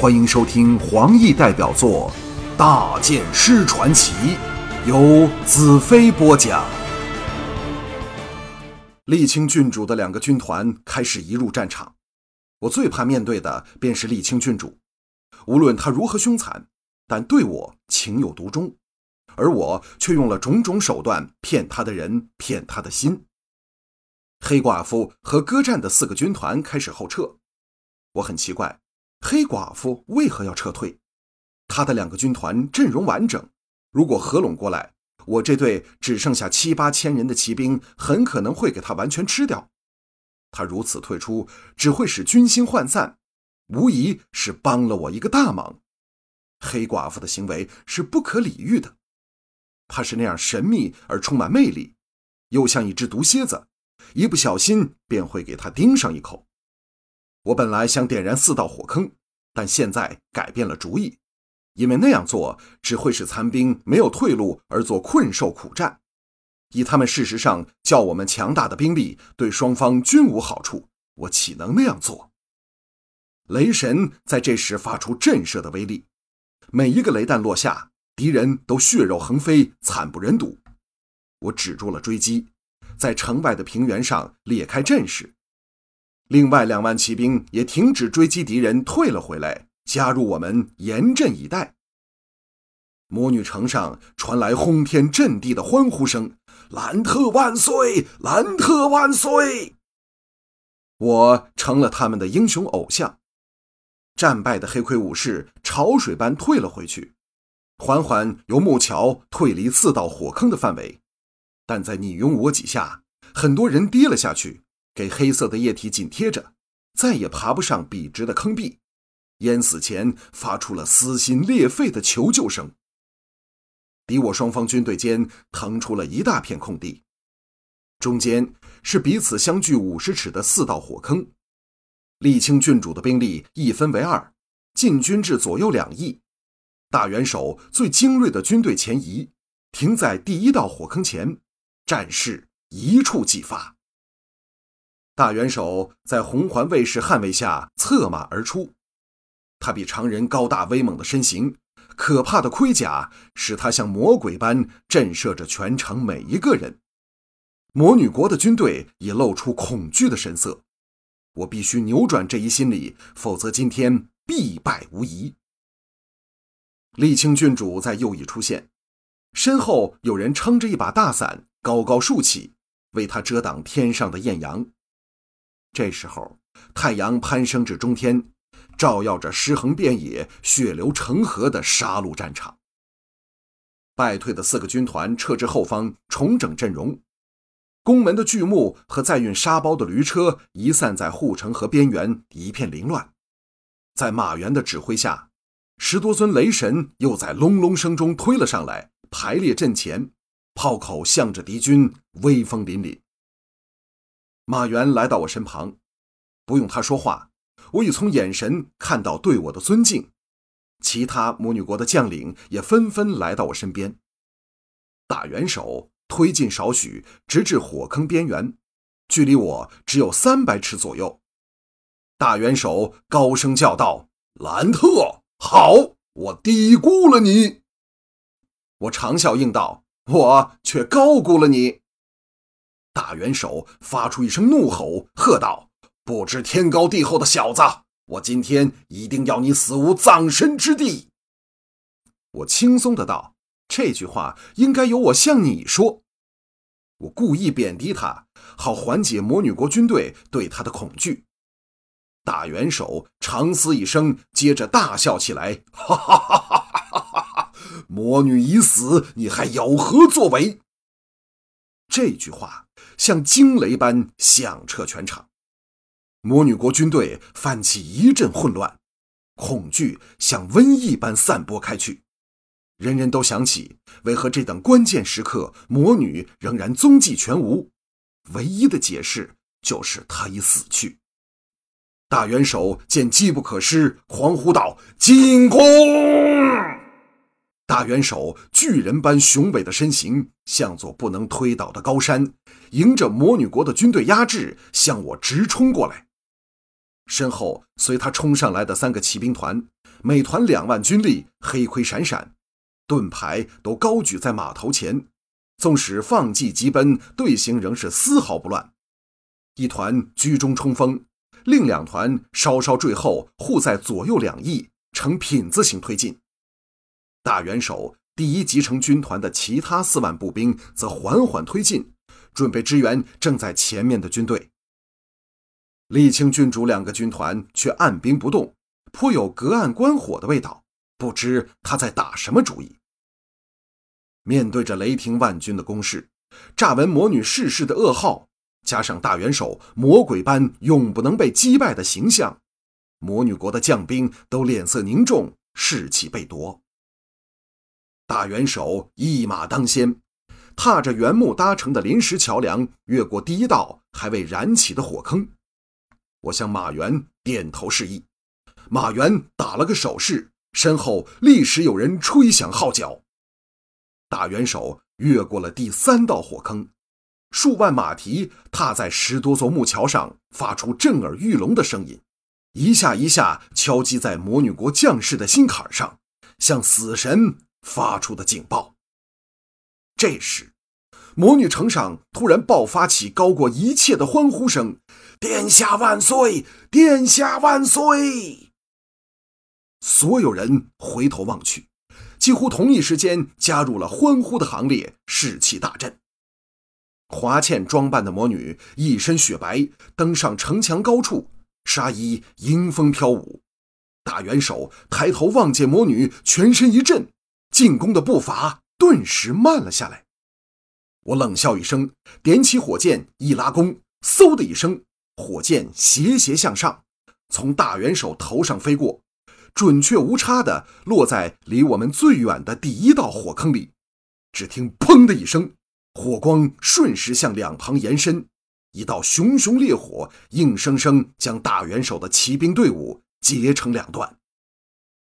欢迎收听黄奕代表作《大剑师传奇》，由子飞播讲。沥青郡主的两个军团开始移入战场，我最怕面对的便是沥青郡主。无论他如何凶残，但对我情有独钟，而我却用了种种手段骗他的人，骗他的心。黑寡妇和歌战的四个军团开始后撤，我很奇怪。黑寡妇为何要撤退？他的两个军团阵容完整，如果合拢过来，我这队只剩下七八千人的骑兵很可能会给他完全吃掉。他如此退出，只会使军心涣散，无疑是帮了我一个大忙。黑寡妇的行为是不可理喻的，她是那样神秘而充满魅力，又像一只毒蝎子，一不小心便会给他盯上一口。我本来想点燃四道火坑，但现在改变了主意，因为那样做只会使残兵没有退路而做困兽苦战。以他们事实上较我们强大的兵力，对双方均无好处。我岂能那样做？雷神在这时发出震慑的威力，每一个雷弹落下，敌人都血肉横飞，惨不忍睹。我止住了追击，在城外的平原上裂开阵势。另外两万骑兵也停止追击敌人，退了回来，加入我们，严阵以待。魔女城上传来轰天震地的欢呼声：“兰特万岁！兰特万岁！”我成了他们的英雄偶像。战败的黑盔武士潮水般退了回去，缓缓由木桥退离四道火坑的范围，但在你拥我挤下，很多人跌了下去。给黑色的液体紧贴着，再也爬不上笔直的坑壁，淹死前发出了撕心裂肺的求救声。敌我双方军队间腾出了一大片空地，中间是彼此相距五十尺的四道火坑。沥青郡主的兵力一分为二，进军至左右两翼。大元首最精锐的军队前移，停在第一道火坑前，战事一触即发。大元首在红环卫士捍卫下策马而出，他比常人高大威猛的身形，可怕的盔甲使他像魔鬼般震慑着全城每一个人。魔女国的军队也露出恐惧的神色。我必须扭转这一心理，否则今天必败无疑。沥青郡主在右翼出现，身后有人撑着一把大伞，高高竖起，为他遮挡天上的艳阳。这时候，太阳攀升至中天，照耀着尸横遍野、血流成河的杀戮战场。败退的四个军团撤至后方，重整阵容。宫门的巨木和载运沙包的驴车遗散在护城河边缘，一片凌乱。在马援的指挥下，十多尊雷神又在隆隆声中推了上来，排列阵前，炮口向着敌军，威风凛凛。马原来到我身旁，不用他说话，我已从眼神看到对我的尊敬。其他母女国的将领也纷纷来到我身边。大元首推进少许，直至火坑边缘，距离我只有三百尺左右。大元首高声叫道：“兰特，好！我低估了你。”我长笑应道：“我却高估了你。”大元首发出一声怒吼，喝道：“不知天高地厚的小子，我今天一定要你死无葬身之地！”我轻松的道：“这句话应该由我向你说。”我故意贬低他，好缓解魔女国军队对他的恐惧。大元首长嘶一声，接着大笑起来：“ 哈哈哈哈哈哈！魔女已死，你还有何作为？”这句话。像惊雷般响彻全场，魔女国军队泛起一阵混乱，恐惧像瘟疫般散播开去。人人都想起，为何这等关键时刻，魔女仍然踪迹全无？唯一的解释就是她已死去。大元首见机不可失，狂呼道：“进攻！”大元首巨人般雄伟的身形，像座不能推倒的高山，迎着魔女国的军队压制，向我直冲过来。身后随他冲上来的三个骑兵团，每团两万军力，黑盔闪闪，盾牌都高举在马头前。纵使放骑急奔，队形仍是丝毫不乱。一团居中冲锋，另两团稍稍坠后，护在左右两翼，呈品字形推进。大元首第一集成军团的其他四万步兵则缓缓推进，准备支援正在前面的军队。沥青郡主两个军团却按兵不动，颇有隔岸观火的味道。不知他在打什么主意。面对着雷霆万钧的攻势，乍闻魔女逝世的噩耗，加上大元首魔鬼般永不能被击败的形象，魔女国的将兵都脸色凝重，士气被夺。大元首一马当先，踏着原木搭成的临时桥梁，越过第一道还未燃起的火坑。我向马原点头示意，马原打了个手势，身后立时有人吹响号角。大元首越过了第三道火坑，数万马蹄踏在十多座木桥上，发出震耳欲聋的声音，一下一下敲击在魔女国将士的心坎上，像死神发出的警报。这时，魔女城上突然爆发起高过一切的欢呼声：“殿下万岁！殿下万岁！”所有人回头望去。几乎同一时间加入了欢呼的行列，士气大振。华倩装扮的魔女一身雪白，登上城墙高处，纱衣迎风飘舞。大元首抬头望见魔女，全身一震，进攻的步伐顿时慢了下来。我冷笑一声，点起火箭，一拉弓，嗖的一声，火箭斜斜向上，从大元首头上飞过。准确无差地落在离我们最远的第一道火坑里，只听“砰”的一声，火光瞬时向两旁延伸，一道熊熊烈火硬生生将大元首的骑兵队伍截成两段。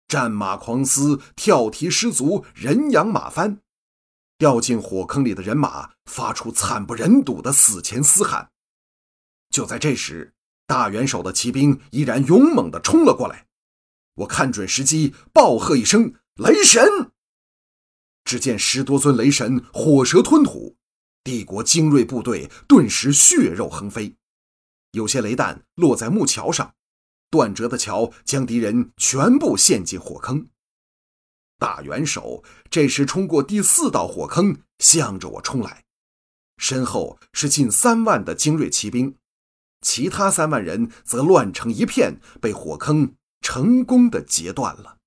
战马狂嘶，跳蹄失足，人仰马翻，掉进火坑里的人马发出惨不忍睹的死前嘶喊。就在这时，大元首的骑兵依然勇猛地冲了过来。我看准时机，暴喝一声：“雷神！”只见十多尊雷神火蛇吞吐，帝国精锐部队顿时血肉横飞。有些雷弹落在木桥上，断折的桥将敌人全部陷进火坑。大元首这时冲过第四道火坑，向着我冲来，身后是近三万的精锐骑兵，其他三万人则乱成一片，被火坑。成功的截断了。